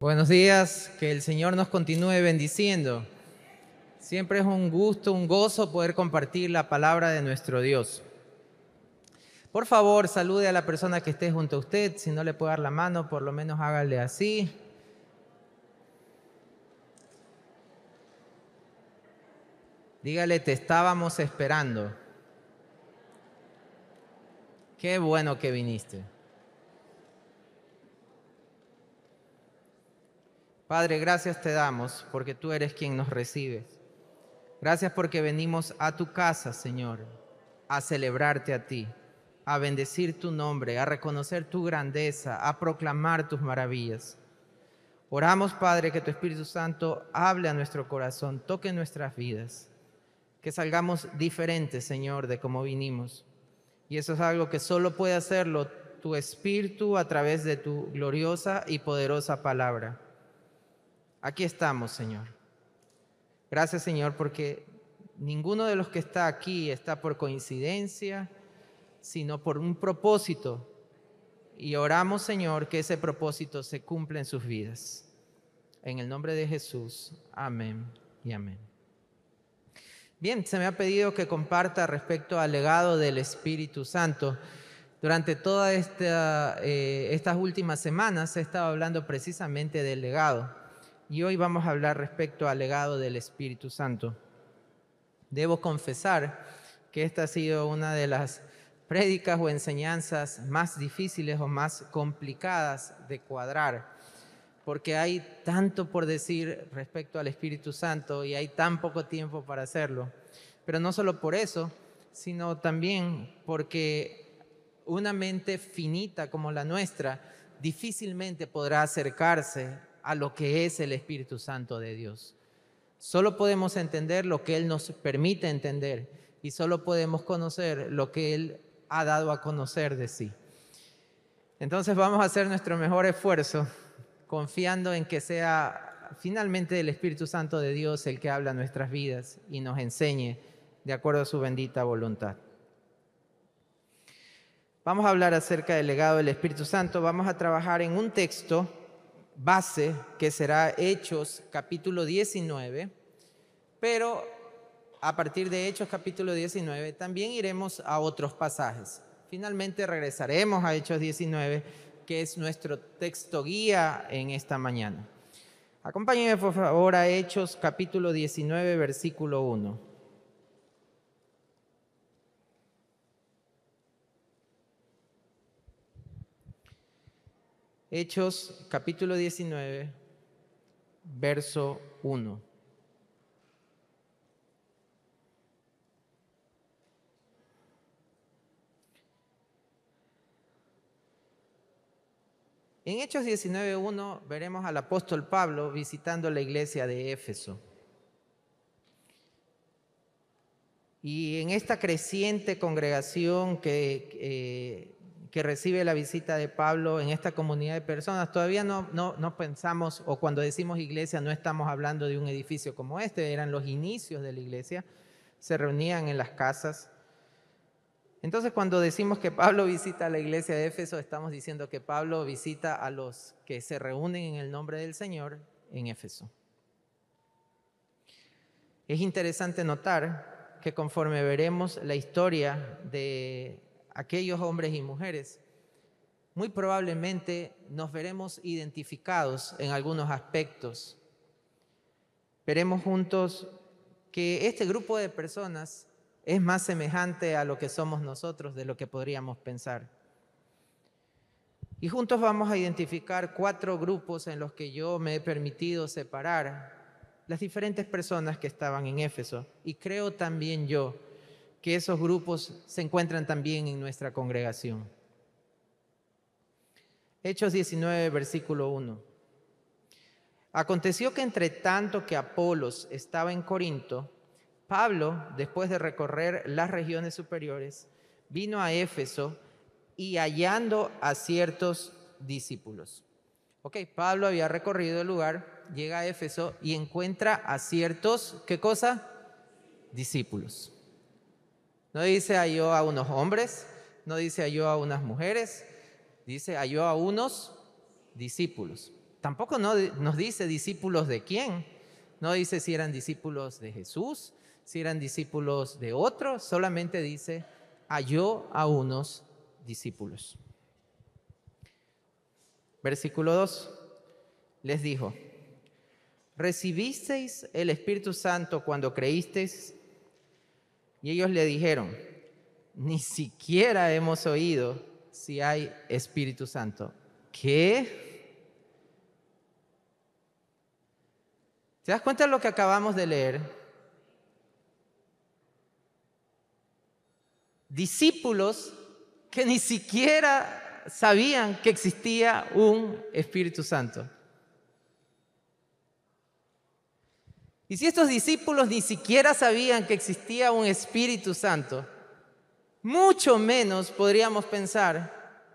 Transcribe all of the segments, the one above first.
Buenos días, que el Señor nos continúe bendiciendo. Siempre es un gusto, un gozo poder compartir la palabra de nuestro Dios. Por favor, salude a la persona que esté junto a usted. Si no le puede dar la mano, por lo menos hágale así. Dígale, te estábamos esperando. Qué bueno que viniste. Padre, gracias te damos porque tú eres quien nos recibe. Gracias porque venimos a tu casa, Señor, a celebrarte a ti, a bendecir tu nombre, a reconocer tu grandeza, a proclamar tus maravillas. Oramos, Padre, que tu Espíritu Santo hable a nuestro corazón, toque nuestras vidas, que salgamos diferentes, Señor, de cómo vinimos. Y eso es algo que solo puede hacerlo tu Espíritu a través de tu gloriosa y poderosa palabra. Aquí estamos, Señor. Gracias, Señor, porque ninguno de los que está aquí está por coincidencia, sino por un propósito. Y oramos, Señor, que ese propósito se cumpla en sus vidas. En el nombre de Jesús. Amén y amén. Bien, se me ha pedido que comparta respecto al legado del Espíritu Santo. Durante todas eh, estas últimas semanas he estado hablando precisamente del legado y hoy vamos a hablar respecto al legado del Espíritu Santo. Debo confesar que esta ha sido una de las prédicas o enseñanzas más difíciles o más complicadas de cuadrar, porque hay tanto por decir respecto al Espíritu Santo y hay tan poco tiempo para hacerlo. Pero no solo por eso, sino también porque una mente finita como la nuestra difícilmente podrá acercarse a lo que es el Espíritu Santo de Dios. Solo podemos entender lo que Él nos permite entender y solo podemos conocer lo que Él ha dado a conocer de sí. Entonces vamos a hacer nuestro mejor esfuerzo confiando en que sea finalmente el Espíritu Santo de Dios el que habla nuestras vidas y nos enseñe de acuerdo a su bendita voluntad. Vamos a hablar acerca del legado del Espíritu Santo. Vamos a trabajar en un texto base que será Hechos capítulo 19, pero a partir de Hechos capítulo 19 también iremos a otros pasajes. Finalmente regresaremos a Hechos 19, que es nuestro texto guía en esta mañana. Acompáñenme por favor a Hechos capítulo 19, versículo 1. Hechos capítulo 19, verso 1. En Hechos 19.1 veremos al apóstol Pablo visitando la iglesia de Éfeso. Y en esta creciente congregación que eh, que recibe la visita de Pablo en esta comunidad de personas. Todavía no, no, pensamos, o cuando decimos iglesia, no estamos hablando de un edificio como este, eran los inicios de la iglesia, se reunían en las casas. Entonces, cuando decimos que Pablo visita la iglesia de Éfeso, estamos diciendo que Pablo visita a los que se reúnen en el nombre del Señor en Éfeso. Es interesante notar que conforme veremos la historia de aquellos hombres y mujeres, muy probablemente nos veremos identificados en algunos aspectos. Veremos juntos que este grupo de personas es más semejante a lo que somos nosotros de lo que podríamos pensar. Y juntos vamos a identificar cuatro grupos en los que yo me he permitido separar las diferentes personas que estaban en Éfeso. Y creo también yo que esos grupos se encuentran también en nuestra congregación. Hechos 19, versículo 1. Aconteció que entre tanto que Apolos estaba en Corinto, Pablo, después de recorrer las regiones superiores, vino a Éfeso y hallando a ciertos discípulos. Ok, Pablo había recorrido el lugar, llega a Éfeso y encuentra a ciertos, ¿qué cosa? Discípulos. No dice halló a unos hombres, no dice halló a unas mujeres, dice halló a unos discípulos. tampoco no, nos dice discípulos de quién. No dice si eran discípulos de Jesús, si eran discípulos de otros, solamente dice, halló a unos discípulos. Versículo 2. Les dijo, ¿recibisteis el Espíritu Santo cuando creísteis? Y ellos le dijeron, ni siquiera hemos oído si hay Espíritu Santo. ¿Qué? ¿Te das cuenta de lo que acabamos de leer? Discípulos que ni siquiera sabían que existía un Espíritu Santo. Y si estos discípulos ni siquiera sabían que existía un Espíritu Santo, mucho menos podríamos pensar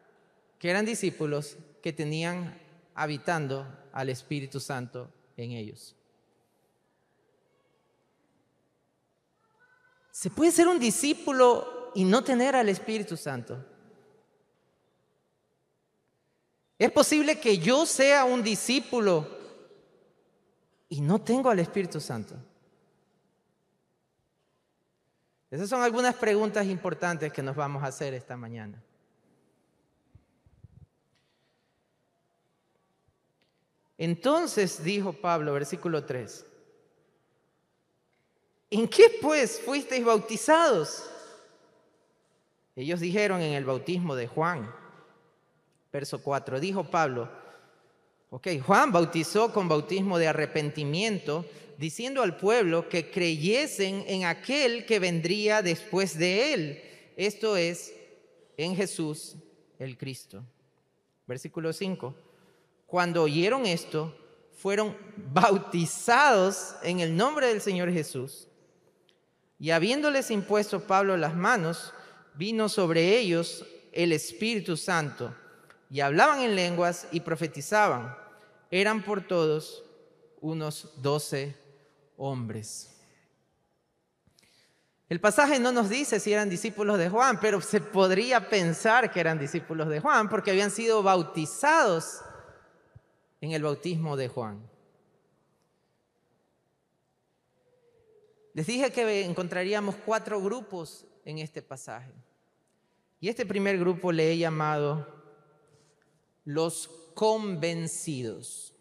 que eran discípulos que tenían habitando al Espíritu Santo en ellos. ¿Se puede ser un discípulo y no tener al Espíritu Santo? ¿Es posible que yo sea un discípulo y no tengo al Espíritu Santo? Esas son algunas preguntas importantes que nos vamos a hacer esta mañana. Entonces dijo Pablo, versículo 3, ¿en qué pues fuisteis bautizados? Ellos dijeron en el bautismo de Juan, verso 4, dijo Pablo, Ok, Juan bautizó con bautismo de arrepentimiento, diciendo al pueblo que creyesen en aquel que vendría después de él, esto es, en Jesús el Cristo. Versículo 5. Cuando oyeron esto, fueron bautizados en el nombre del Señor Jesús. Y habiéndoles impuesto Pablo las manos, vino sobre ellos el Espíritu Santo, y hablaban en lenguas y profetizaban eran por todos unos doce hombres. El pasaje no nos dice si eran discípulos de Juan, pero se podría pensar que eran discípulos de Juan porque habían sido bautizados en el bautismo de Juan. Les dije que encontraríamos cuatro grupos en este pasaje. Y este primer grupo le he llamado los convencidos.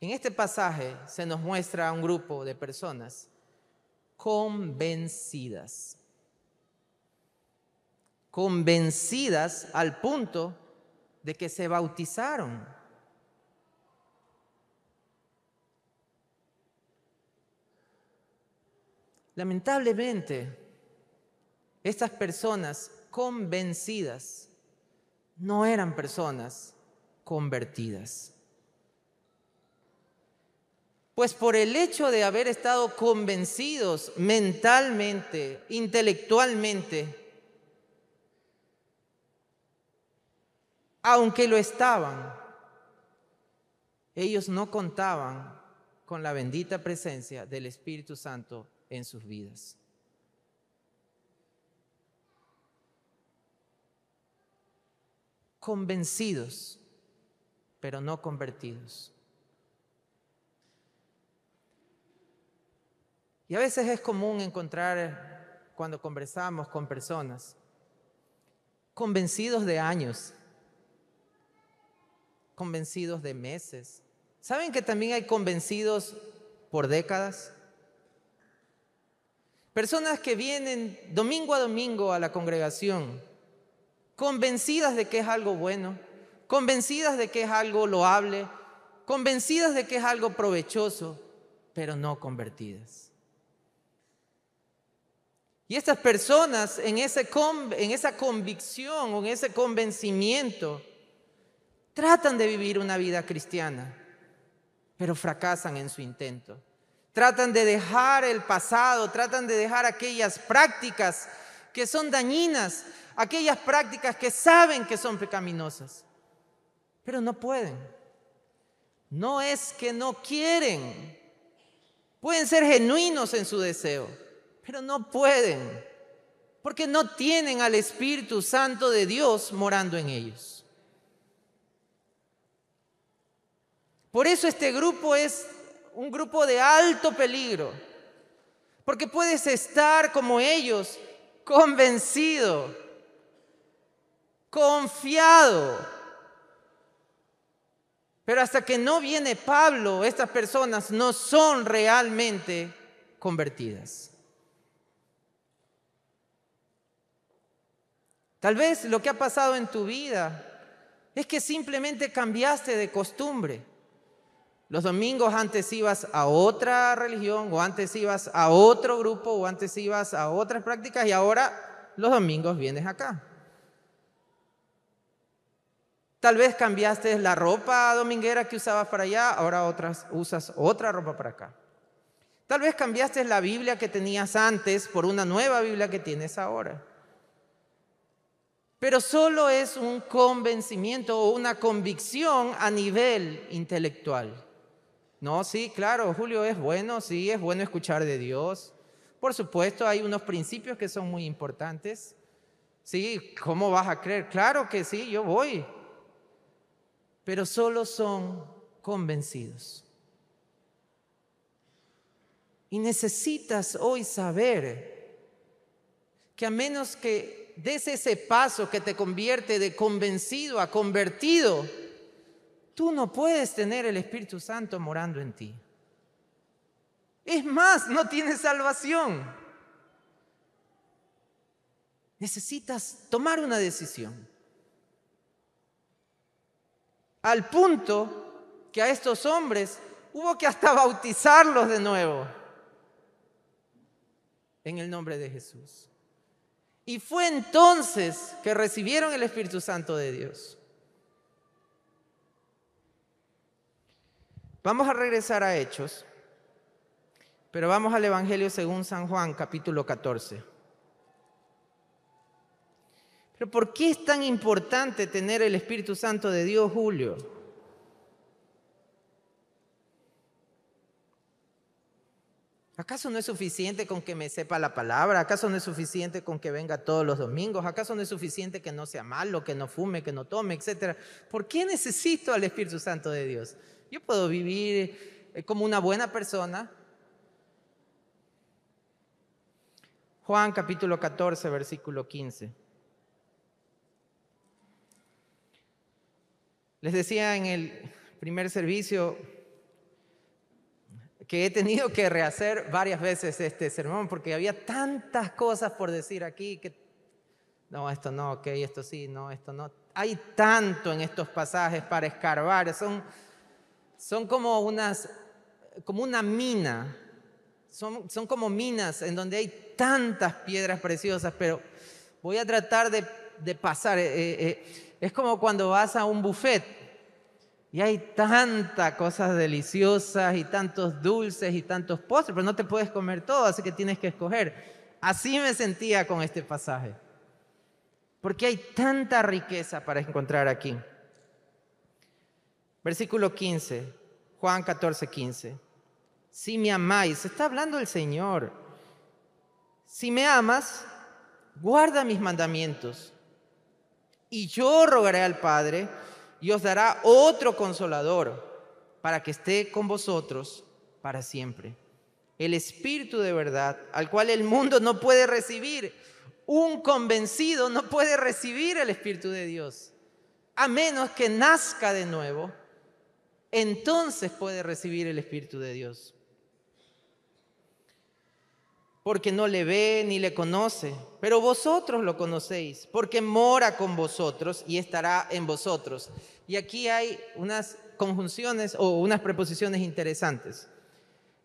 En este pasaje se nos muestra un grupo de personas convencidas. Convencidas al punto de que se bautizaron. Lamentablemente, estas personas convencidas no eran personas convertidas. Pues por el hecho de haber estado convencidos mentalmente, intelectualmente, aunque lo estaban, ellos no contaban con la bendita presencia del Espíritu Santo en sus vidas. Convencidos, pero no convertidos. Y a veces es común encontrar cuando conversamos con personas convencidos de años, convencidos de meses. ¿Saben que también hay convencidos por décadas? Personas que vienen domingo a domingo a la congregación, convencidas de que es algo bueno, convencidas de que es algo loable, convencidas de que es algo provechoso, pero no convertidas. Y estas personas en, en esa convicción o en ese convencimiento tratan de vivir una vida cristiana, pero fracasan en su intento. Tratan de dejar el pasado, tratan de dejar aquellas prácticas que son dañinas, aquellas prácticas que saben que son pecaminosas, pero no pueden. No es que no quieren. Pueden ser genuinos en su deseo, pero no pueden, porque no tienen al Espíritu Santo de Dios morando en ellos. Por eso este grupo es un grupo de alto peligro, porque puedes estar como ellos, convencido, confiado. Pero hasta que no viene Pablo, estas personas no son realmente convertidas. Tal vez lo que ha pasado en tu vida es que simplemente cambiaste de costumbre. Los domingos antes ibas a otra religión o antes ibas a otro grupo o antes ibas a otras prácticas y ahora los domingos vienes acá. Tal vez cambiaste la ropa dominguera que usabas para allá, ahora otras, usas otra ropa para acá. Tal vez cambiaste la Biblia que tenías antes por una nueva Biblia que tienes ahora. Pero solo es un convencimiento o una convicción a nivel intelectual. No, sí, claro, Julio es bueno, sí, es bueno escuchar de Dios. Por supuesto, hay unos principios que son muy importantes. Sí, ¿cómo vas a creer? Claro que sí, yo voy. Pero solo son convencidos. Y necesitas hoy saber que a menos que des ese paso que te convierte de convencido a convertido, tú no puedes tener el Espíritu Santo morando en ti. Es más, no tienes salvación. Necesitas tomar una decisión. Al punto que a estos hombres hubo que hasta bautizarlos de nuevo en el nombre de Jesús. Y fue entonces que recibieron el Espíritu Santo de Dios. Vamos a regresar a Hechos, pero vamos al Evangelio según San Juan, capítulo 14. Pero ¿por qué es tan importante tener el Espíritu Santo de Dios, Julio? ¿Acaso no es suficiente con que me sepa la palabra? ¿Acaso no es suficiente con que venga todos los domingos? ¿Acaso no es suficiente que no sea malo, que no fume, que no tome, etcétera? ¿Por qué necesito al Espíritu Santo de Dios? Yo puedo vivir eh, como una buena persona. Juan capítulo 14, versículo 15. Les decía en el primer servicio, que he tenido que rehacer varias veces este sermón porque había tantas cosas por decir aquí que no, esto no, ok, esto sí, no, esto no. Hay tanto en estos pasajes para escarbar, son, son como, unas, como una mina, son, son como minas en donde hay tantas piedras preciosas, pero voy a tratar de, de pasar. Eh, eh, es como cuando vas a un buffet y hay tantas cosas deliciosas y tantos dulces y tantos postres, pero no te puedes comer todo, así que tienes que escoger. Así me sentía con este pasaje. Porque hay tanta riqueza para encontrar aquí. Versículo 15, Juan 14, 15. Si me amáis, está hablando el Señor. Si me amas, guarda mis mandamientos. Y yo rogaré al Padre y os dará otro consolador para que esté con vosotros para siempre. El Espíritu de verdad, al cual el mundo no puede recibir. Un convencido no puede recibir el Espíritu de Dios, a menos que nazca de nuevo. Entonces puede recibir el Espíritu de Dios porque no le ve ni le conoce, pero vosotros lo conocéis, porque mora con vosotros y estará en vosotros. Y aquí hay unas conjunciones o unas preposiciones interesantes.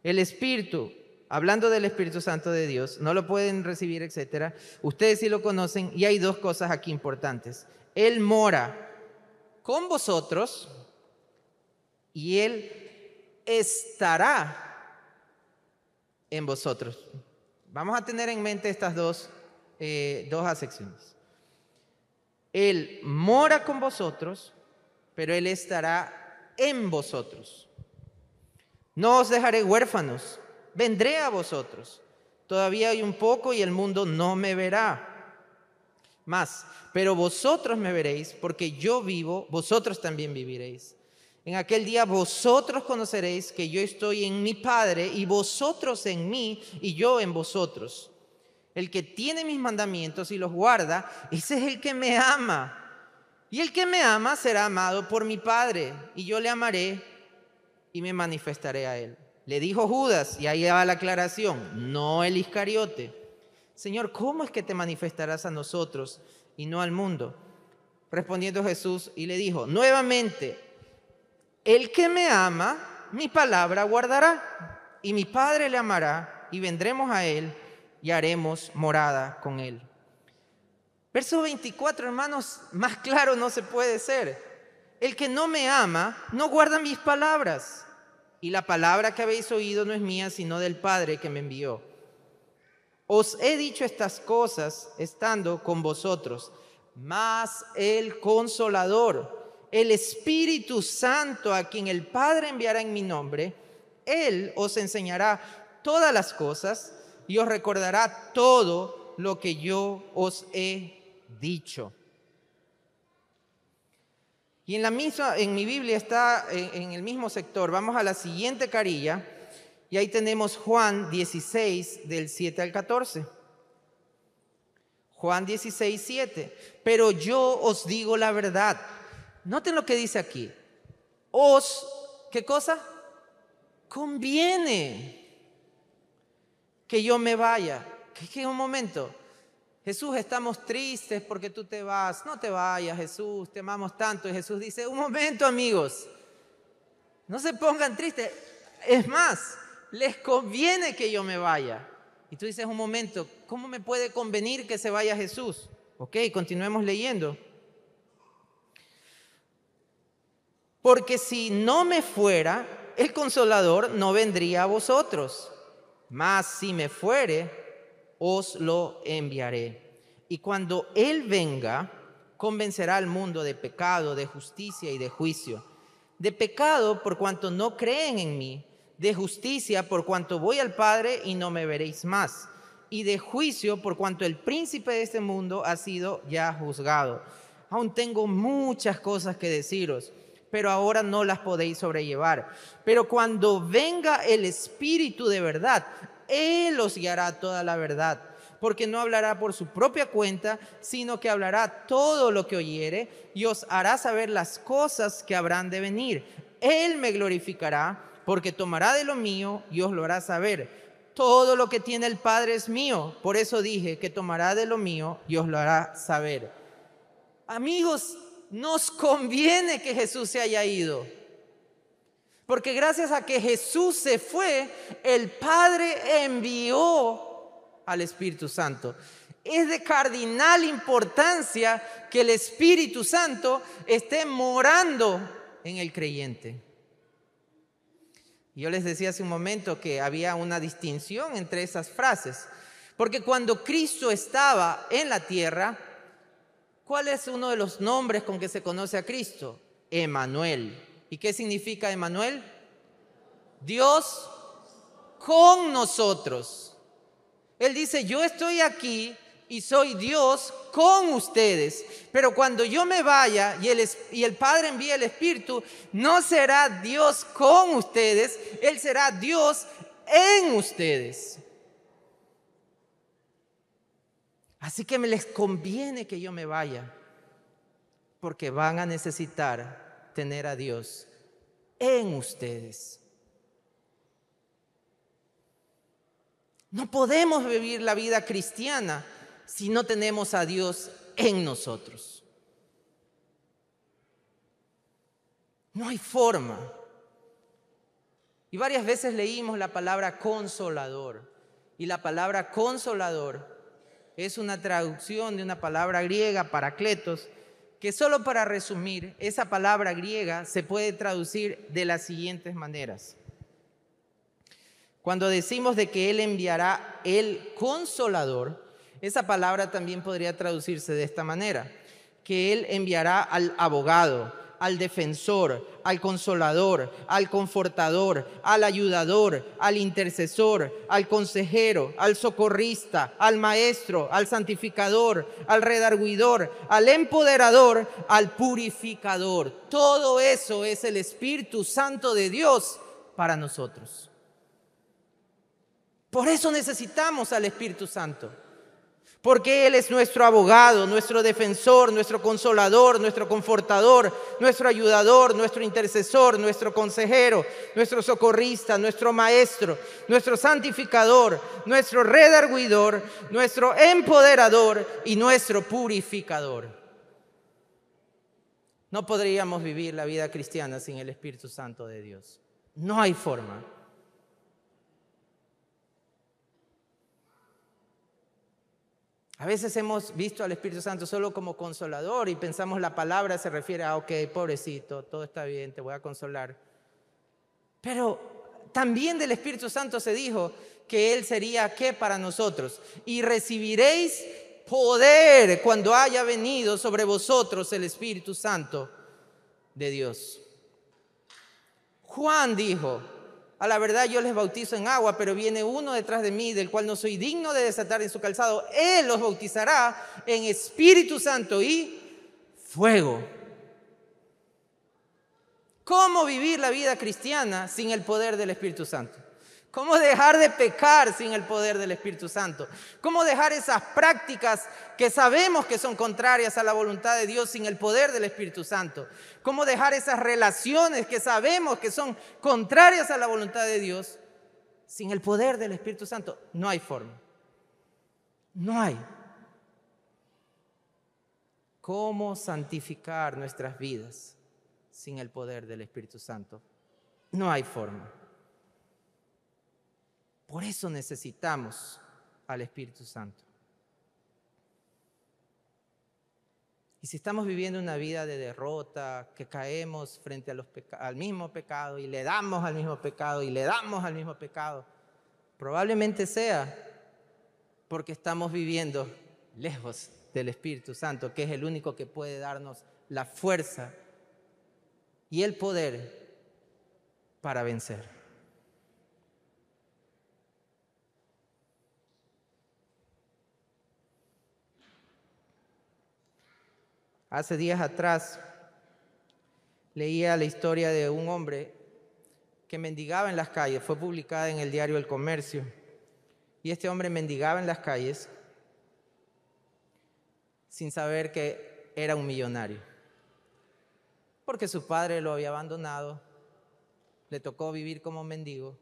El Espíritu, hablando del Espíritu Santo de Dios, no lo pueden recibir, etcétera. Ustedes sí lo conocen y hay dos cosas aquí importantes. Él mora con vosotros y él estará en vosotros. Vamos a tener en mente estas dos, eh, dos acepciones. Él mora con vosotros, pero Él estará en vosotros. No os dejaré huérfanos, vendré a vosotros. Todavía hay un poco y el mundo no me verá. Más, pero vosotros me veréis, porque yo vivo, vosotros también viviréis. En aquel día vosotros conoceréis que yo estoy en mi Padre y vosotros en mí y yo en vosotros. El que tiene mis mandamientos y los guarda, ese es el que me ama. Y el que me ama será amado por mi Padre y yo le amaré y me manifestaré a él. Le dijo Judas, y ahí va la aclaración, no el Iscariote. Señor, ¿cómo es que te manifestarás a nosotros y no al mundo? Respondiendo Jesús y le dijo, nuevamente, el que me ama, mi palabra guardará, y mi Padre le amará, y vendremos a él y haremos morada con él. Verso 24, hermanos, más claro no se puede ser. El que no me ama, no guarda mis palabras. Y la palabra que habéis oído no es mía, sino del Padre que me envió. Os he dicho estas cosas estando con vosotros, mas el consolador el Espíritu Santo a quien el Padre enviará en mi nombre, Él os enseñará todas las cosas y os recordará todo lo que yo os he dicho. Y en la misma, en mi Biblia está en, en el mismo sector. Vamos a la siguiente carilla y ahí tenemos Juan 16 del 7 al 14. Juan 16, 7. Pero yo os digo la verdad Noten lo que dice aquí. Os, ¿qué cosa? Conviene que yo me vaya. Que, un momento. Jesús, estamos tristes porque tú te vas. No te vayas, Jesús, te amamos tanto. Y Jesús dice, un momento, amigos. No se pongan tristes. Es más, les conviene que yo me vaya. Y tú dices, un momento, ¿cómo me puede convenir que se vaya Jesús? Ok, continuemos leyendo. Porque si no me fuera, el consolador no vendría a vosotros. Mas si me fuere, os lo enviaré. Y cuando Él venga, convencerá al mundo de pecado, de justicia y de juicio. De pecado por cuanto no creen en mí, de justicia por cuanto voy al Padre y no me veréis más, y de juicio por cuanto el príncipe de este mundo ha sido ya juzgado. Aún tengo muchas cosas que deciros pero ahora no las podéis sobrellevar. Pero cuando venga el Espíritu de verdad, Él os guiará toda la verdad, porque no hablará por su propia cuenta, sino que hablará todo lo que oyere y os hará saber las cosas que habrán de venir. Él me glorificará, porque tomará de lo mío y os lo hará saber. Todo lo que tiene el Padre es mío, por eso dije que tomará de lo mío y os lo hará saber. Amigos, nos conviene que Jesús se haya ido. Porque gracias a que Jesús se fue, el Padre envió al Espíritu Santo. Es de cardinal importancia que el Espíritu Santo esté morando en el creyente. Yo les decía hace un momento que había una distinción entre esas frases, porque cuando Cristo estaba en la tierra, ¿Cuál es uno de los nombres con que se conoce a Cristo? Emanuel. ¿Y qué significa Emanuel? Dios con nosotros. Él dice, yo estoy aquí y soy Dios con ustedes. Pero cuando yo me vaya y el, y el Padre envíe el Espíritu, no será Dios con ustedes, Él será Dios en ustedes. Así que me les conviene que yo me vaya, porque van a necesitar tener a Dios en ustedes. No podemos vivir la vida cristiana si no tenemos a Dios en nosotros. No hay forma. Y varias veces leímos la palabra consolador. Y la palabra consolador es una traducción de una palabra griega, paracletos, que solo para resumir, esa palabra griega se puede traducir de las siguientes maneras. Cuando decimos de que Él enviará el consolador, esa palabra también podría traducirse de esta manera, que Él enviará al abogado, al defensor, al consolador, al confortador, al ayudador, al intercesor, al consejero, al socorrista, al maestro, al santificador, al redarguidor, al empoderador, al purificador. Todo eso es el Espíritu Santo de Dios para nosotros. Por eso necesitamos al Espíritu Santo porque Él es nuestro abogado, nuestro defensor, nuestro consolador, nuestro confortador, nuestro ayudador, nuestro intercesor, nuestro consejero, nuestro socorrista, nuestro maestro, nuestro santificador, nuestro redarguidor, nuestro empoderador y nuestro purificador. No podríamos vivir la vida cristiana sin el Espíritu Santo de Dios. No hay forma. A veces hemos visto al Espíritu Santo solo como consolador y pensamos la palabra se refiere a, ok, pobrecito, todo está bien, te voy a consolar. Pero también del Espíritu Santo se dijo que Él sería qué para nosotros. Y recibiréis poder cuando haya venido sobre vosotros el Espíritu Santo de Dios. Juan dijo, a la verdad yo les bautizo en agua, pero viene uno detrás de mí, del cual no soy digno de desatar en su calzado. Él los bautizará en Espíritu Santo y fuego. ¿Cómo vivir la vida cristiana sin el poder del Espíritu Santo? ¿Cómo dejar de pecar sin el poder del Espíritu Santo? ¿Cómo dejar esas prácticas que sabemos que son contrarias a la voluntad de Dios sin el poder del Espíritu Santo? ¿Cómo dejar esas relaciones que sabemos que son contrarias a la voluntad de Dios sin el poder del Espíritu Santo? No hay forma. No hay. ¿Cómo santificar nuestras vidas sin el poder del Espíritu Santo? No hay forma. Por eso necesitamos al Espíritu Santo. Y si estamos viviendo una vida de derrota, que caemos frente al mismo pecado y le damos al mismo pecado y le damos al mismo pecado, probablemente sea porque estamos viviendo lejos del Espíritu Santo, que es el único que puede darnos la fuerza y el poder para vencer. Hace días atrás leía la historia de un hombre que mendigaba en las calles, fue publicada en el diario El Comercio, y este hombre mendigaba en las calles sin saber que era un millonario, porque su padre lo había abandonado, le tocó vivir como mendigo,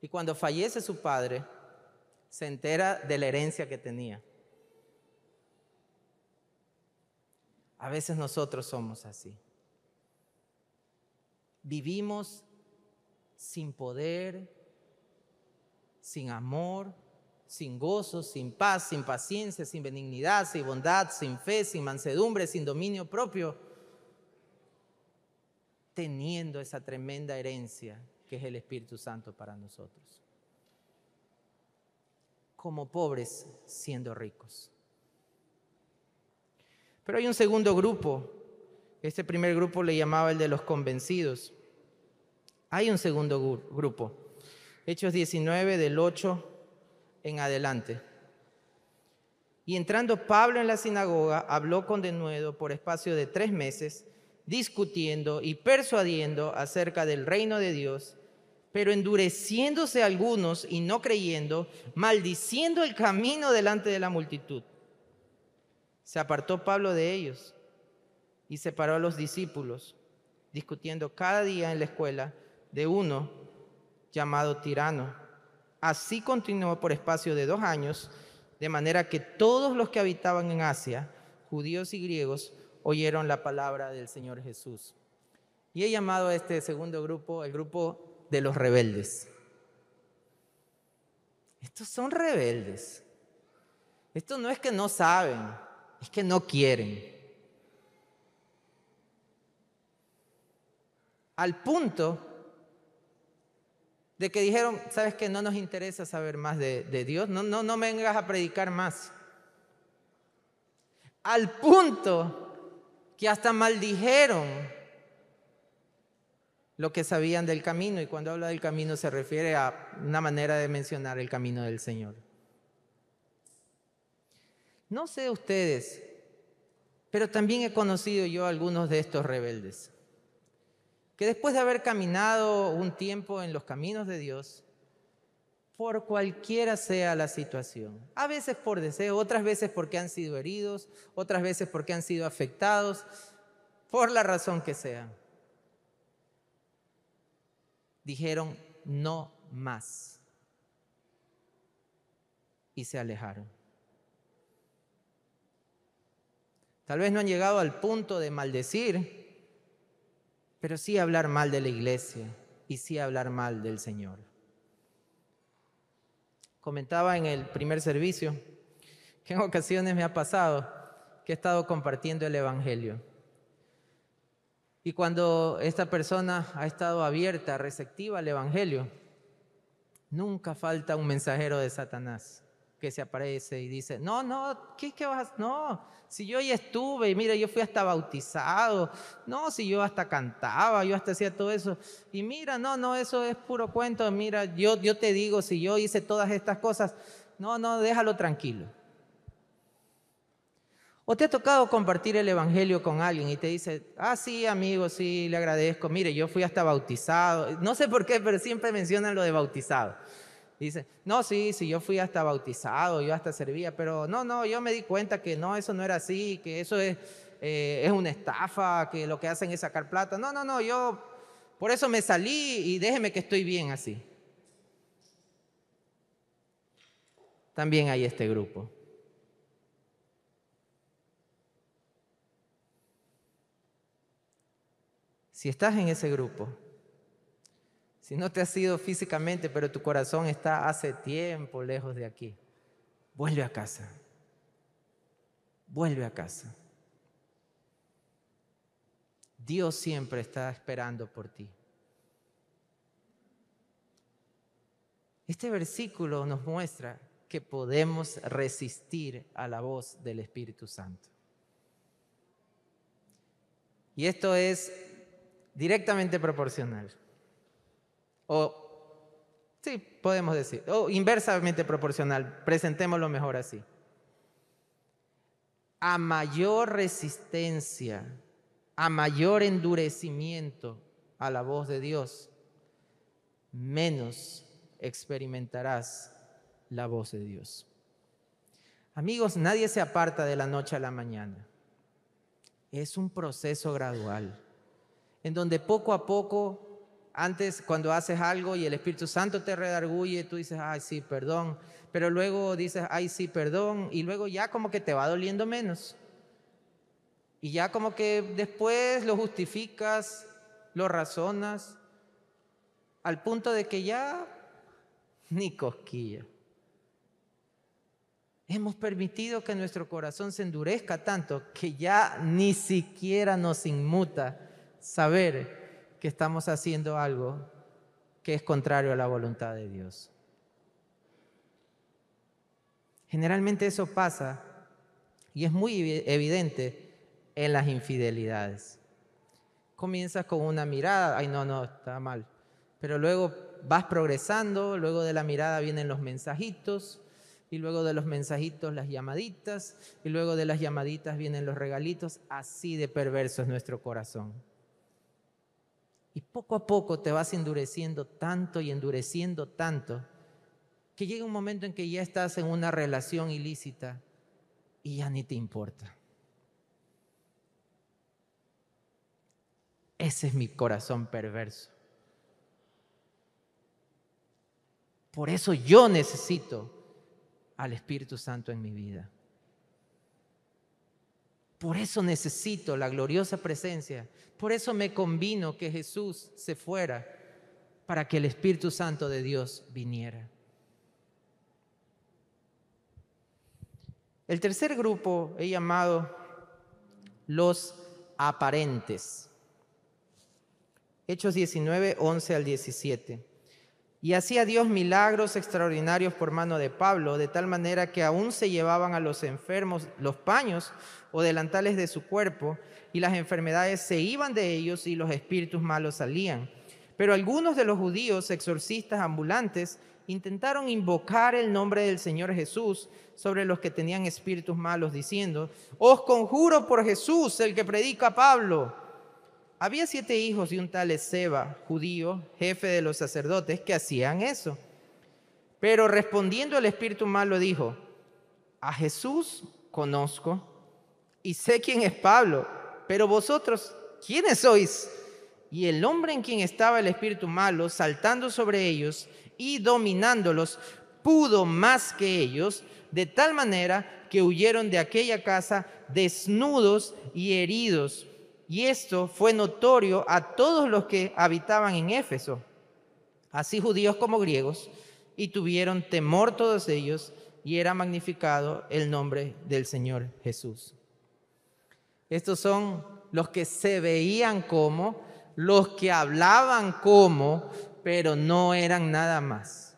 y cuando fallece su padre, se entera de la herencia que tenía. A veces nosotros somos así. Vivimos sin poder, sin amor, sin gozo, sin paz, sin paciencia, sin benignidad, sin bondad, sin fe, sin mansedumbre, sin dominio propio, teniendo esa tremenda herencia que es el Espíritu Santo para nosotros. Como pobres siendo ricos. Pero hay un segundo grupo. Este primer grupo le llamaba el de los convencidos. Hay un segundo grupo. Hechos 19 del 8 en adelante. Y entrando Pablo en la sinagoga, habló con denuedo por espacio de tres meses, discutiendo y persuadiendo acerca del reino de Dios, pero endureciéndose algunos y no creyendo, maldiciendo el camino delante de la multitud. Se apartó Pablo de ellos y separó a los discípulos, discutiendo cada día en la escuela de uno llamado tirano. Así continuó por espacio de dos años, de manera que todos los que habitaban en Asia, judíos y griegos, oyeron la palabra del Señor Jesús. Y he llamado a este segundo grupo el grupo de los rebeldes. Estos son rebeldes. Esto no es que no saben, es que no quieren. Al punto de que dijeron, sabes que no nos interesa saber más de, Dios, no, no, no vengas a predicar más. Al punto que hasta maldijeron lo que sabían del camino. Y cuando habla del camino se refiere a una manera de mencionar el camino del Señor. No sé ustedes, pero también he conocido yo a algunos de estos rebeldes, que después de haber caminado un tiempo en los caminos de Dios, por cualquiera sea la situación, a veces por deseo, otras veces porque han sido heridos, otras veces porque han sido afectados, por la razón que sea, dijeron no más y se alejaron. Tal vez no han llegado al punto de maldecir, pero sí hablar mal de la iglesia y sí hablar mal del Señor. Comentaba en el primer servicio que en ocasiones me ha pasado que he estado compartiendo el Evangelio. Y cuando esta persona ha estado abierta, receptiva al Evangelio, nunca falta un mensajero de Satanás que se aparece y dice, no, no, ¿qué, qué vas? No, si yo ya estuve, y mira, yo fui hasta bautizado, no, si yo hasta cantaba, yo hasta hacía todo eso, y mira, no, no, eso es puro cuento, mira, yo, yo te digo, si yo hice todas estas cosas, no, no, déjalo tranquilo. ¿O te ha tocado compartir el Evangelio con alguien y te dice, ah, sí, amigo, sí, le agradezco, mire, yo fui hasta bautizado, no sé por qué, pero siempre mencionan lo de bautizado. Dice, no, sí, sí, yo fui hasta bautizado, yo hasta servía, pero no, no, yo me di cuenta que no, eso no era así, que eso es, eh, es una estafa, que lo que hacen es sacar plata. No, no, no, yo por eso me salí y déjeme que estoy bien así. También hay este grupo. Si estás en ese grupo, si no te has ido físicamente, pero tu corazón está hace tiempo lejos de aquí, vuelve a casa. Vuelve a casa. Dios siempre está esperando por ti. Este versículo nos muestra que podemos resistir a la voz del Espíritu Santo. Y esto es directamente proporcional. O, sí, podemos decir, o inversamente proporcional, presentémoslo mejor así. A mayor resistencia, a mayor endurecimiento a la voz de Dios, menos experimentarás la voz de Dios. Amigos, nadie se aparta de la noche a la mañana. Es un proceso gradual, en donde poco a poco antes, cuando haces algo y el Espíritu Santo te redarguye, tú dices, ay, sí, perdón. Pero luego dices, ay, sí, perdón. Y luego ya como que te va doliendo menos. Y ya como que después lo justificas, lo razonas, al punto de que ya ni cosquilla. Hemos permitido que nuestro corazón se endurezca tanto que ya ni siquiera nos inmuta saber que estamos haciendo algo que es contrario a la voluntad de Dios. Generalmente eso pasa y es muy evidente en las infidelidades. Comienzas con una mirada, ay no, no, está mal, pero luego vas progresando, luego de la mirada vienen los mensajitos, y luego de los mensajitos las llamaditas, y luego de las llamaditas vienen los regalitos, así de perverso es nuestro corazón. Y poco a poco te vas endureciendo tanto y endureciendo tanto que llega un momento en que ya estás en una relación ilícita y ya ni te importa. Ese es mi corazón perverso. Por eso yo necesito al Espíritu Santo en mi vida. Por eso necesito la gloriosa presencia. Por eso me convino que Jesús se fuera para que el Espíritu Santo de Dios viniera. El tercer grupo he llamado los aparentes. Hechos 19, 11 al 17. Y hacía Dios milagros extraordinarios por mano de Pablo, de tal manera que aún se llevaban a los enfermos los paños o delantales de su cuerpo, y las enfermedades se iban de ellos y los espíritus malos salían. Pero algunos de los judíos exorcistas ambulantes intentaron invocar el nombre del Señor Jesús sobre los que tenían espíritus malos, diciendo, os conjuro por Jesús, el que predica Pablo. Había siete hijos de un tal Ezeba, judío, jefe de los sacerdotes, que hacían eso. Pero respondiendo el espíritu malo dijo, a Jesús conozco y sé quién es Pablo, pero vosotros, ¿quiénes sois? Y el hombre en quien estaba el espíritu malo, saltando sobre ellos y dominándolos, pudo más que ellos, de tal manera que huyeron de aquella casa desnudos y heridos. Y esto fue notorio a todos los que habitaban en Éfeso, así judíos como griegos, y tuvieron temor todos ellos, y era magnificado el nombre del Señor Jesús. Estos son los que se veían como, los que hablaban como, pero no eran nada más.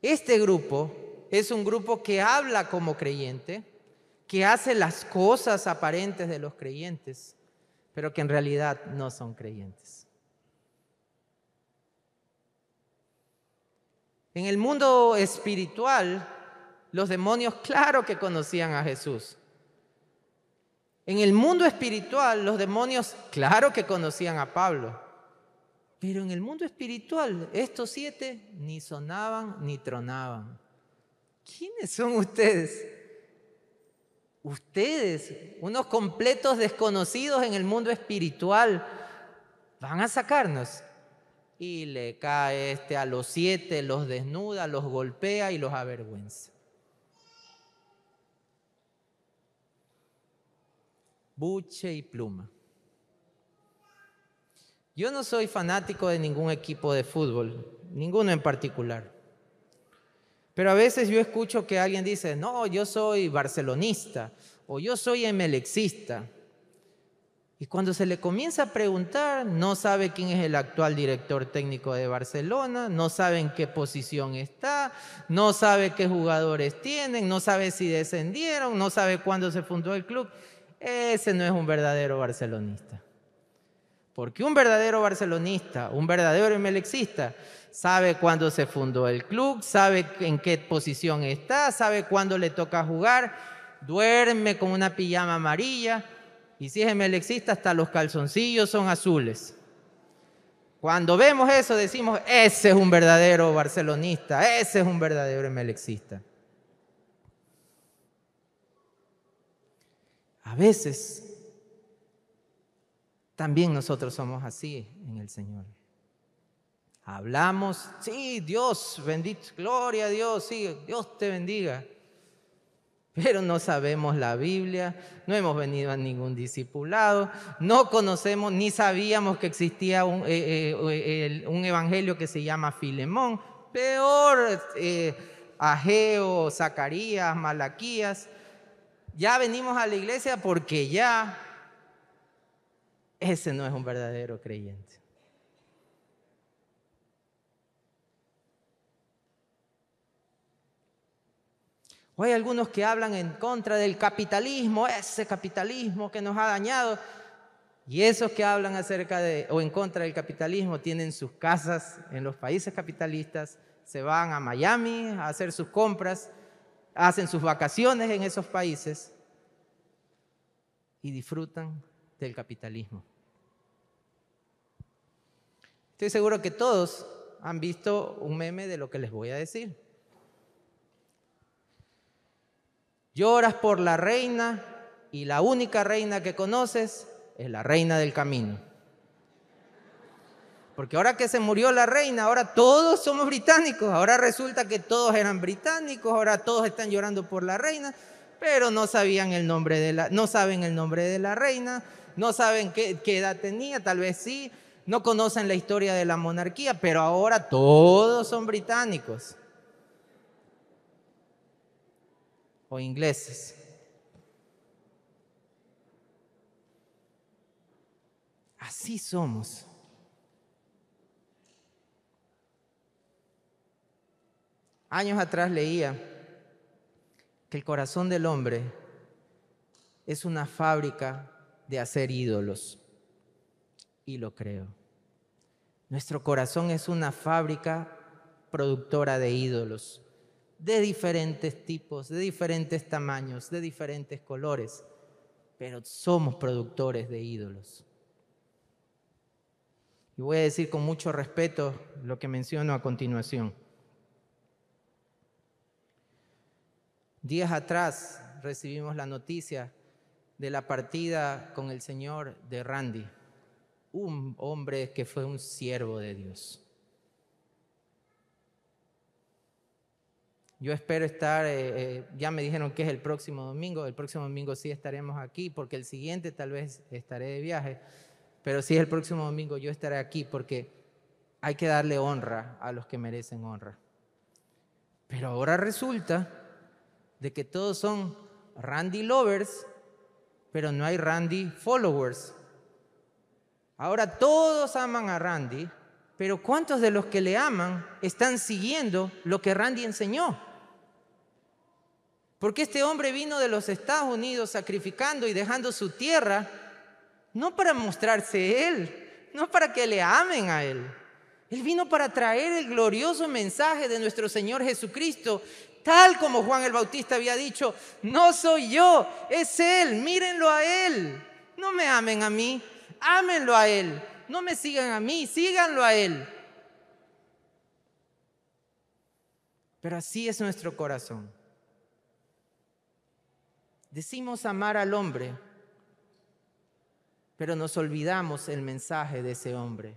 Este grupo es un grupo que habla como creyente, que hace las cosas aparentes de los creyentes, pero que en realidad no son creyentes. En el mundo espiritual, los demonios claro que conocían a Jesús. En el mundo espiritual, los demonios, claro que conocían a Pablo, pero en el mundo espiritual, estos siete ni sonaban ni tronaban. ¿Quiénes son ustedes? Ustedes, unos completos desconocidos en el mundo espiritual, van a sacarnos. Y le cae este a los siete, los desnuda, los golpea y los avergüenza. buche y pluma. Yo no soy fanático de ningún equipo de fútbol, ninguno en particular. Pero a veces yo escucho que alguien dice, no, yo soy barcelonista o yo soy emelexista. Y cuando se le comienza a preguntar, no sabe quién es el actual director técnico de Barcelona, no sabe en qué posición está, no sabe qué jugadores tienen, no sabe si descendieron, no sabe cuándo se fundó el club. Ese no es un verdadero barcelonista. Porque un verdadero barcelonista, un verdadero emelexista, sabe cuándo se fundó el club, sabe en qué posición está, sabe cuándo le toca jugar, duerme con una pijama amarilla y si es emelexista hasta los calzoncillos son azules. Cuando vemos eso decimos, ese es un verdadero barcelonista, ese es un verdadero emelexista. A veces también nosotros somos así en el Señor. Hablamos, sí, Dios, bendito, gloria a Dios, sí, Dios te bendiga. Pero no sabemos la Biblia, no hemos venido a ningún discipulado, no conocemos ni sabíamos que existía un, eh, eh, evangelio que se llama Filemón, peor eh, Ageo, Zacarías, Malaquías ya venimos a la iglesia porque ya ese no es un verdadero creyente. O hay algunos que hablan en contra del capitalismo, ese capitalismo que nos ha dañado. Y esos que hablan acerca de o en contra del capitalismo tienen sus casas en los países capitalistas, se van a Miami a hacer sus compras hacen sus vacaciones en esos países y disfrutan del capitalismo. Estoy seguro que todos han visto un meme de lo que les voy a decir. Lloras por la reina y la única reina que conoces es la reina del camino. Porque ahora que se murió la reina, ahora todos somos británicos. Ahora resulta que todos eran británicos, ahora todos están llorando por la reina, pero no sabían el nombre de la, no saben el nombre de la reina, no saben qué, edad tenía, tal vez sí, no conocen la historia de la monarquía, pero ahora todos son británicos o ingleses. Así somos. Años atrás leía que el corazón del hombre es una fábrica de hacer ídolos. y lo creo. Nuestro corazón es una fábrica productora de ídolos, de diferentes tipos, de diferentes tamaños, de diferentes colores, pero somos productores de ídolos. Y voy a decir con mucho respeto lo que menciono a continuación. Días atrás recibimos la noticia de la partida con el Señor de Randy, un hombre que fue un siervo de Dios. Yo espero estar, eh, eh, ya me dijeron que es el próximo domingo, el próximo domingo sí estaremos aquí, porque el siguiente tal vez estaré de viaje, pero si es el próximo domingo yo estaré aquí porque hay que darle honra a los que merecen honra. Pero ahora resulta de que todos son Randy lovers, pero no hay Randy followers. Ahora todos aman a Randy, pero ¿cuántos de los que le aman están siguiendo lo que Randy enseñó? Porque este hombre vino de los Estados Unidos sacrificando y dejando su tierra no para mostrarse Él, no para que le amen a Él. Él vino para traer el glorioso mensaje de nuestro Señor Jesucristo, tal como Juan el Bautista había dicho, no soy yo, es Él, mírenlo a Él. No me amen a mí, ámenlo a Él. No me sigan a mí, síganlo a Él. Pero así es nuestro corazón. Decimos amar al hombre, pero nos olvidamos el mensaje de ese hombre.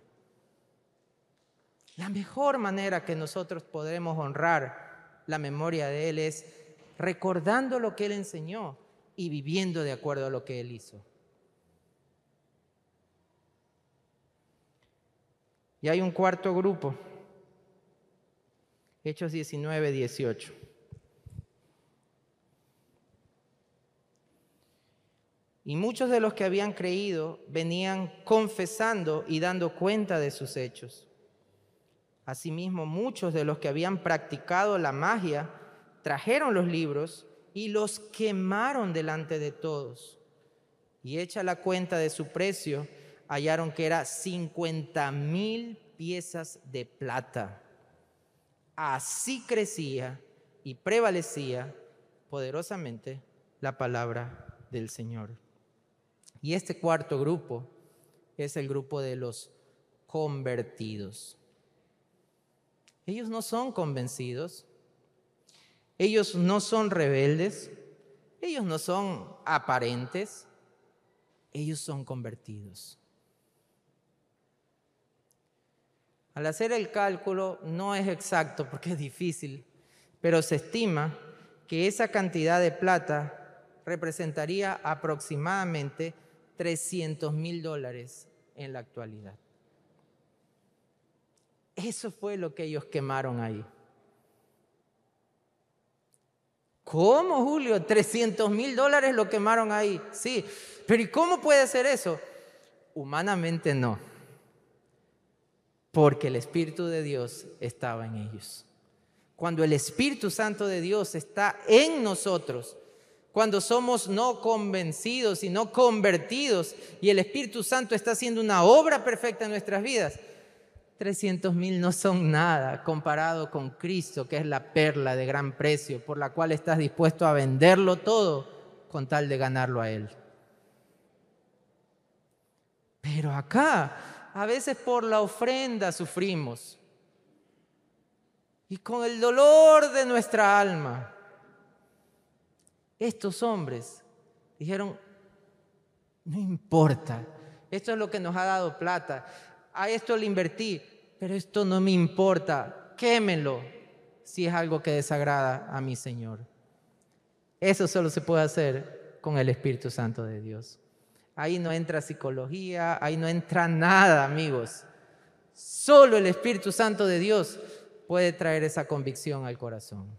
La mejor manera que nosotros podremos honrar la memoria de Él es recordando lo que Él enseñó y viviendo de acuerdo a lo que Él hizo. Y hay un cuarto grupo, Hechos 19, 18. Y muchos de los que habían creído venían confesando y dando cuenta de sus hechos. Asimismo, muchos de los que habían practicado la magia trajeron los libros y los quemaron delante de todos. Y hecha la cuenta de su precio, hallaron que era 50 mil piezas de plata. Así crecía y prevalecía poderosamente la palabra del Señor. Y este cuarto grupo es el grupo de los convertidos. Ellos no son convencidos, ellos no son rebeldes, ellos no son aparentes, ellos son convertidos. Al hacer el cálculo no es exacto porque es difícil, pero se estima que esa cantidad de plata representaría aproximadamente 300 mil dólares en la actualidad. Eso fue lo que ellos quemaron ahí. ¿Cómo, Julio? 300 mil dólares lo quemaron ahí. Sí, pero ¿y cómo puede ser eso? Humanamente no. Porque el Espíritu de Dios estaba en ellos. Cuando el Espíritu Santo de Dios está en nosotros, cuando somos no convencidos y no convertidos y el Espíritu Santo está haciendo una obra perfecta en nuestras vidas, 300 mil no son nada comparado con Cristo, que es la perla de gran precio, por la cual estás dispuesto a venderlo todo con tal de ganarlo a Él. Pero acá, a veces por la ofrenda sufrimos. Y con el dolor de nuestra alma, estos hombres dijeron, no importa, esto es lo que nos ha dado plata, a esto le invertí, pero esto no me importa, quémelo si es algo que desagrada a mi Señor. Eso solo se puede hacer con el Espíritu Santo de Dios. Ahí no entra psicología, ahí no entra nada, amigos. Solo el Espíritu Santo de Dios puede traer esa convicción al corazón.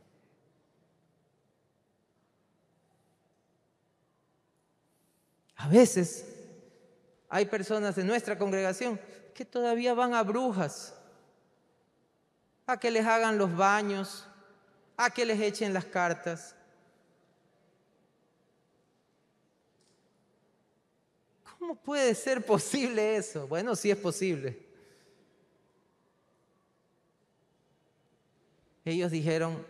A veces hay personas en nuestra congregación que todavía van a brujas, a que les hagan los baños, a que les echen las cartas. ¿Cómo puede ser posible eso? Bueno, sí es posible. Ellos dijeron,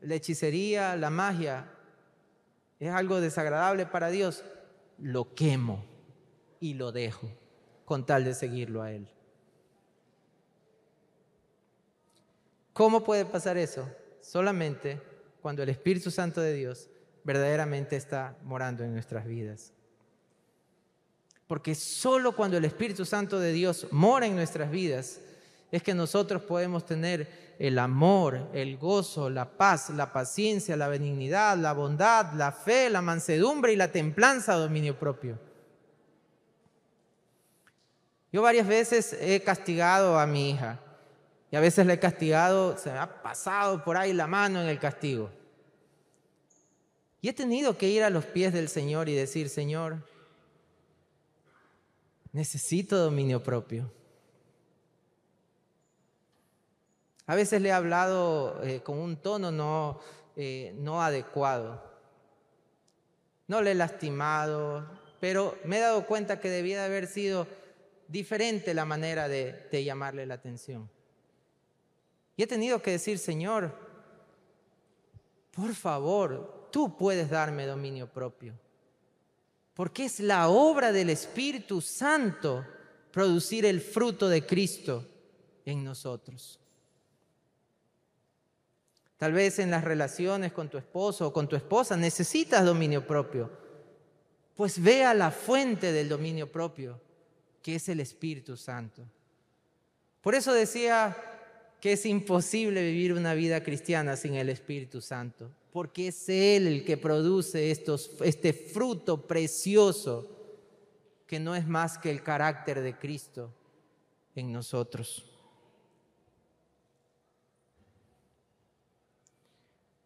la hechicería, la magia, es algo desagradable para Dios. Lo quemo y lo dejo con tal de seguirlo a Él. ¿Cómo puede pasar eso? Solamente cuando el Espíritu Santo de Dios verdaderamente está morando en nuestras vidas. Porque solo cuando el Espíritu Santo de Dios mora en nuestras vidas es que nosotros podemos tener el amor, el gozo, la paz, la paciencia, la benignidad, la bondad, la fe, la mansedumbre y la templanza a dominio propio. Yo varias veces he castigado a mi hija y a veces le he castigado, se me ha pasado por ahí la mano en el castigo. Y he tenido que ir a los pies del Señor y decir, Señor, necesito dominio propio. A veces le he hablado eh, con un tono no, eh, no adecuado. No le he lastimado, pero me he dado cuenta que debía de haber sido diferente la manera de, llamarle la atención. Y he tenido que decir, Señor, por favor, tú puedes darme dominio propio. Porque es la obra del Espíritu Santo producir el fruto de Cristo en nosotros. Tal vez en las relaciones con tu esposo o con tu esposa necesitas dominio propio. Pues vea la fuente del dominio propio, que es el Espíritu Santo. Por eso decía que es imposible vivir una vida cristiana sin el Espíritu Santo, porque es Él el que produce estos, este fruto precioso que no es más que el carácter de Cristo en nosotros.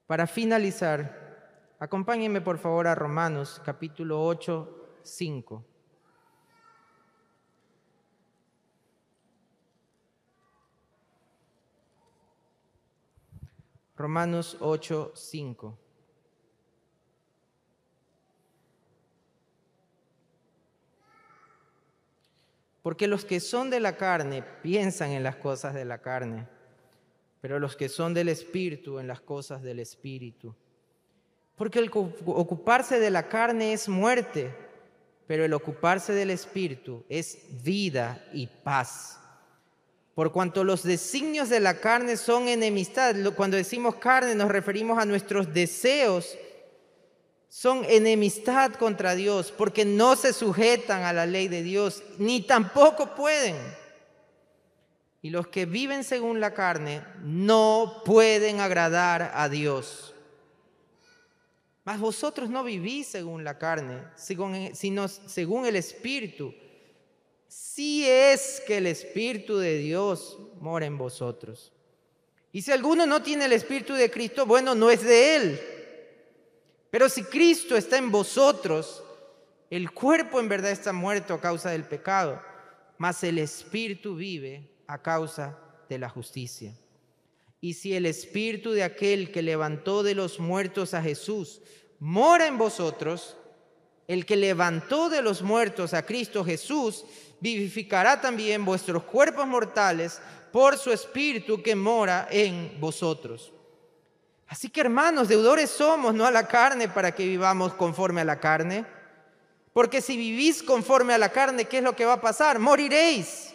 Para finalizar, acompáñenme por favor a Romanos capítulo 8, 5. Romanos 8, 5. Porque los que son de la carne piensan en las cosas de la carne pero los que son del Espíritu en las cosas del Espíritu. Porque el ocuparse de la carne es muerte, pero el ocuparse del Espíritu es vida y paz. Por cuanto los designios de la carne son enemistad, cuando decimos carne nos referimos a nuestros deseos, son enemistad contra Dios, porque no se sujetan a la ley de Dios, ni tampoco pueden. Y los que viven según la carne no pueden agradar a Dios. Mas vosotros no vivís según la carne, sino según el Espíritu. Si es que el Espíritu de Dios mora en vosotros. Y si alguno no tiene el Espíritu de Cristo, bueno, no es de Él. Pero si Cristo está en vosotros, el cuerpo en verdad está muerto a causa del pecado, mas el Espíritu vive a causa de la justicia. Y si el espíritu de aquel que levantó de los muertos a Jesús mora en vosotros, el que levantó de los muertos a Cristo Jesús vivificará también vuestros cuerpos mortales por su espíritu que mora en vosotros. Así que hermanos, deudores somos, no a la carne, para que vivamos conforme a la carne. Porque si vivís conforme a la carne, ¿qué es lo que va a pasar? Moriréis.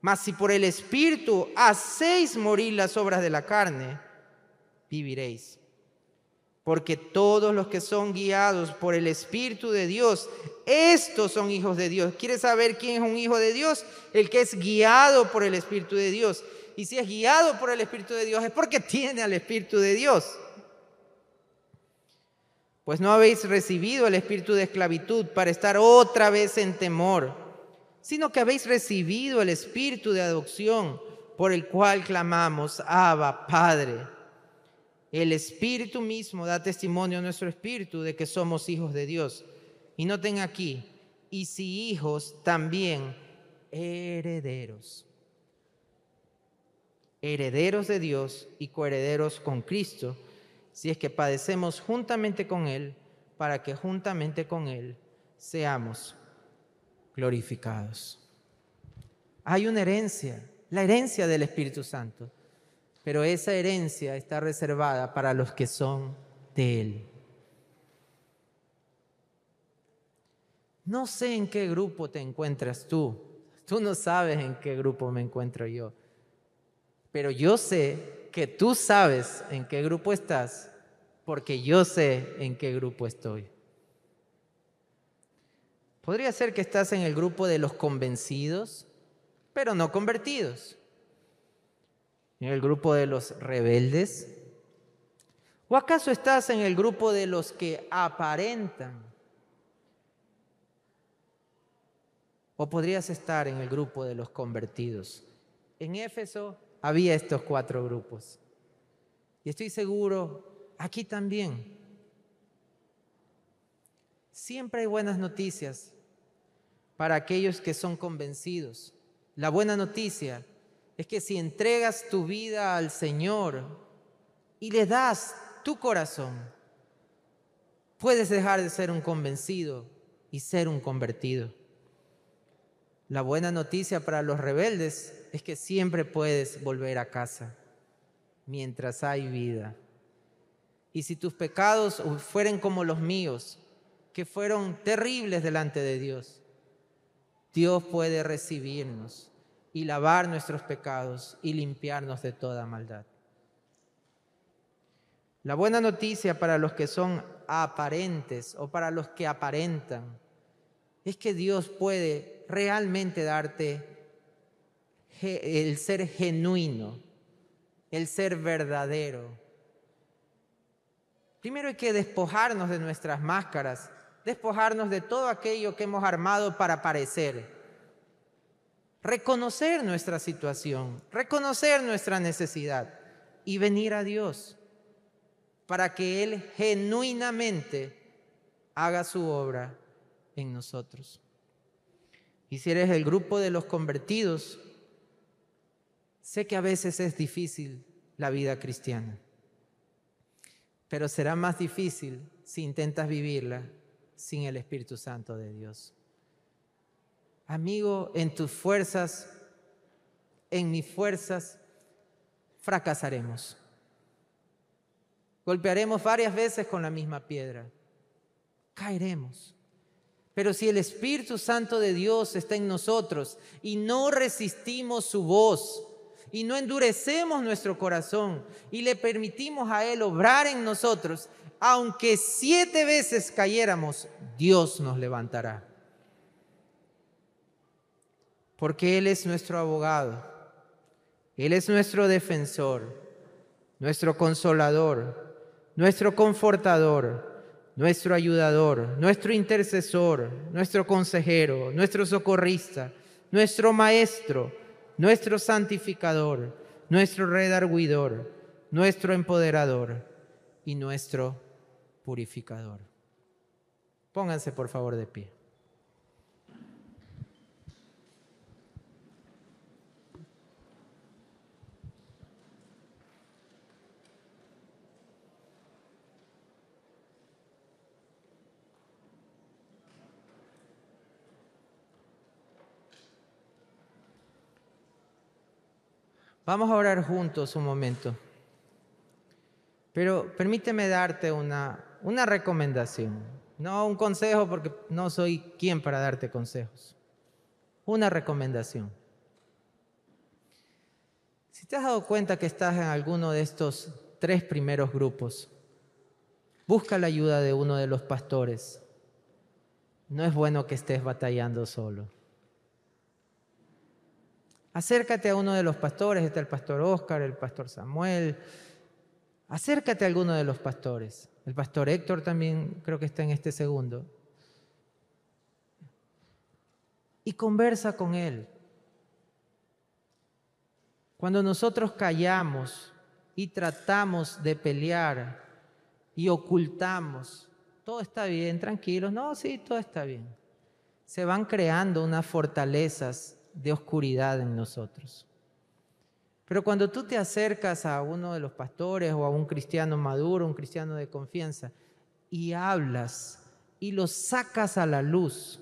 Mas si por el Espíritu hacéis morir las obras de la carne, viviréis. Porque todos los que son guiados por el Espíritu de Dios, estos son hijos de Dios. ¿Quieres saber quién es un hijo de Dios? El que es guiado por el Espíritu de Dios. Y si es guiado por el Espíritu de Dios es porque tiene al Espíritu de Dios. Pues no habéis recibido el espíritu de esclavitud para estar otra vez en temor sino que habéis recibido el espíritu de adopción por el cual clamamos, Abba, Padre. El espíritu mismo da testimonio a nuestro espíritu de que somos hijos de Dios. Y noten aquí, y si hijos, también herederos. Herederos de Dios y coherederos con Cristo, si es que padecemos juntamente con Él, para que juntamente con Él seamos glorificados. Hay una herencia, la herencia del Espíritu Santo, pero esa herencia está reservada para los que son de Él. No sé en qué grupo te encuentras tú, tú no sabes en qué grupo me encuentro yo, pero yo sé que tú sabes en qué grupo estás porque yo sé en qué grupo estoy. Podría ser que estás en el grupo de los convencidos, pero no convertidos. En el grupo de los rebeldes. ¿O acaso estás en el grupo de los que aparentan? ¿O podrías estar en el grupo de los convertidos? En Éfeso había estos cuatro grupos. Y estoy seguro aquí también. Siempre hay buenas noticias para aquellos que son convencidos. La buena noticia es que si entregas tu vida al Señor y le das tu corazón, puedes dejar de ser un convencido y ser un convertido. La buena noticia para los rebeldes es que siempre puedes volver a casa mientras hay vida. Y si tus pecados fueren como los míos, que fueron terribles delante de Dios, Dios puede recibirnos y lavar nuestros pecados y limpiarnos de toda maldad. La buena noticia para los que son aparentes o para los que aparentan es que Dios puede realmente darte el ser genuino, el ser verdadero, Primero hay que despojarnos de nuestras máscaras, despojarnos de todo aquello que hemos armado para parecer. Reconocer nuestra situación, reconocer nuestra necesidad y venir a Dios para que Él genuinamente haga su obra en nosotros. Y si eres el grupo de los convertidos, sé que a veces es difícil la vida cristiana pero será más difícil si intentas vivirla sin el Espíritu Santo de Dios. Amigo, en tus fuerzas, en mis fuerzas, fracasaremos. Golpearemos varias veces con la misma piedra. Caeremos. Pero si el Espíritu Santo de Dios está en nosotros y no resistimos su voz, y no endurecemos nuestro corazón y le permitimos a Él obrar en nosotros, aunque siete veces cayéramos, Dios nos levantará. Porque Él es nuestro abogado, Él es nuestro defensor, nuestro consolador, nuestro confortador, nuestro ayudador, nuestro intercesor, nuestro consejero, nuestro socorrista, nuestro maestro nuestro santificador, nuestro redarguidor, nuestro empoderador y nuestro purificador. Pónganse por favor de pie. Vamos a orar juntos un momento. Pero permíteme darte una, una recomendación. No un consejo porque no soy quien para darte consejos. Una recomendación. Si te has dado cuenta que estás en alguno de estos tres primeros grupos, busca la ayuda de uno de los pastores. No es bueno que estés batallando solo. Acércate a uno de los pastores, está el pastor Oscar, el pastor Samuel. Acércate a alguno de los pastores. El pastor Héctor también creo que está en este segundo. Y conversa con él. Cuando nosotros callamos y tratamos de pelear y ocultamos, todo está bien, tranquilos, no, sí, todo está bien. Se van creando unas fortalezas de oscuridad en nosotros. Pero cuando tú te acercas a uno de los pastores o a un cristiano maduro, un cristiano de confianza, y hablas y los sacas a la luz,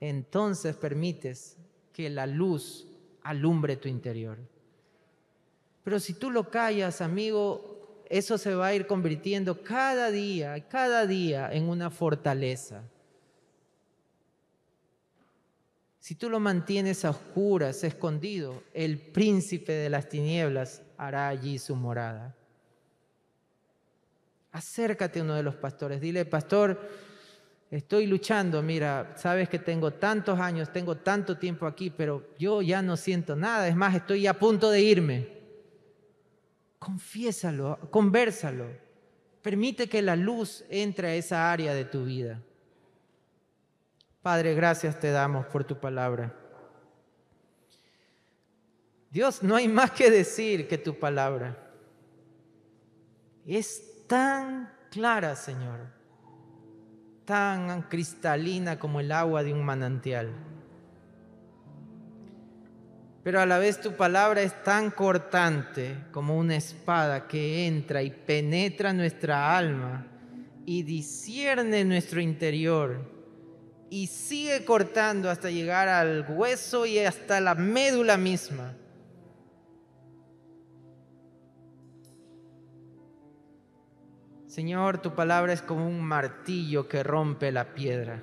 entonces permites que la luz alumbre tu interior. Pero si tú lo callas, amigo, eso se va a ir convirtiendo cada día, cada día en una fortaleza. Si tú lo mantienes a oscuras, escondido, el príncipe de las tinieblas hará allí su morada. Acércate a uno de los pastores, dile, pastor, estoy luchando, mira, sabes que tengo tantos años, tengo tanto tiempo aquí, pero yo ya no siento nada, es más, estoy a punto de irme. Confiésalo, conversalo, permite que la luz entre a esa área de tu vida. Padre, gracias te damos por tu palabra. Dios, no hay más que decir que tu palabra. Es tan clara, Señor, tan cristalina como el agua de un manantial. Pero a la vez tu palabra es tan cortante como una espada que entra y penetra nuestra alma y discierne nuestro interior y sigue cortando hasta llegar al hueso y hasta la médula misma. Señor, tu palabra es como un martillo que rompe la piedra.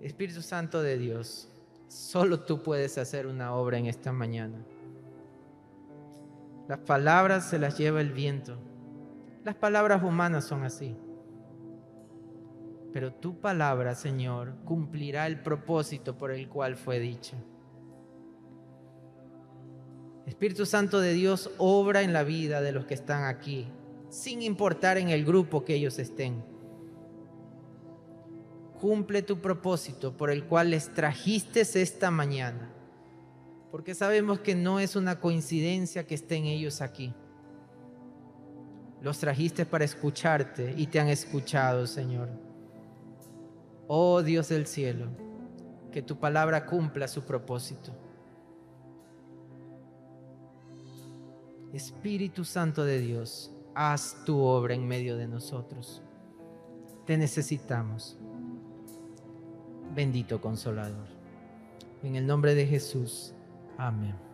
Espíritu Santo de Dios, solo tú puedes hacer una obra en esta mañana. Las palabras se las lleva el viento. Las palabras humanas son así. Pero tu palabra, Señor, cumplirá el propósito por el cual fue dicha. Espíritu Santo de Dios obra en la vida de los que están aquí, sin importar en el grupo que ellos estén. Cumple tu propósito por el cual les trajiste esta mañana, porque sabemos que no es una coincidencia que estén ellos aquí. Los trajiste para escucharte y te han escuchado, Señor. Oh Dios del cielo, que tu palabra cumpla su propósito. Espíritu Santo de Dios, haz tu obra en medio de nosotros. Te necesitamos. Bendito consolador. En el nombre de Jesús. Amén.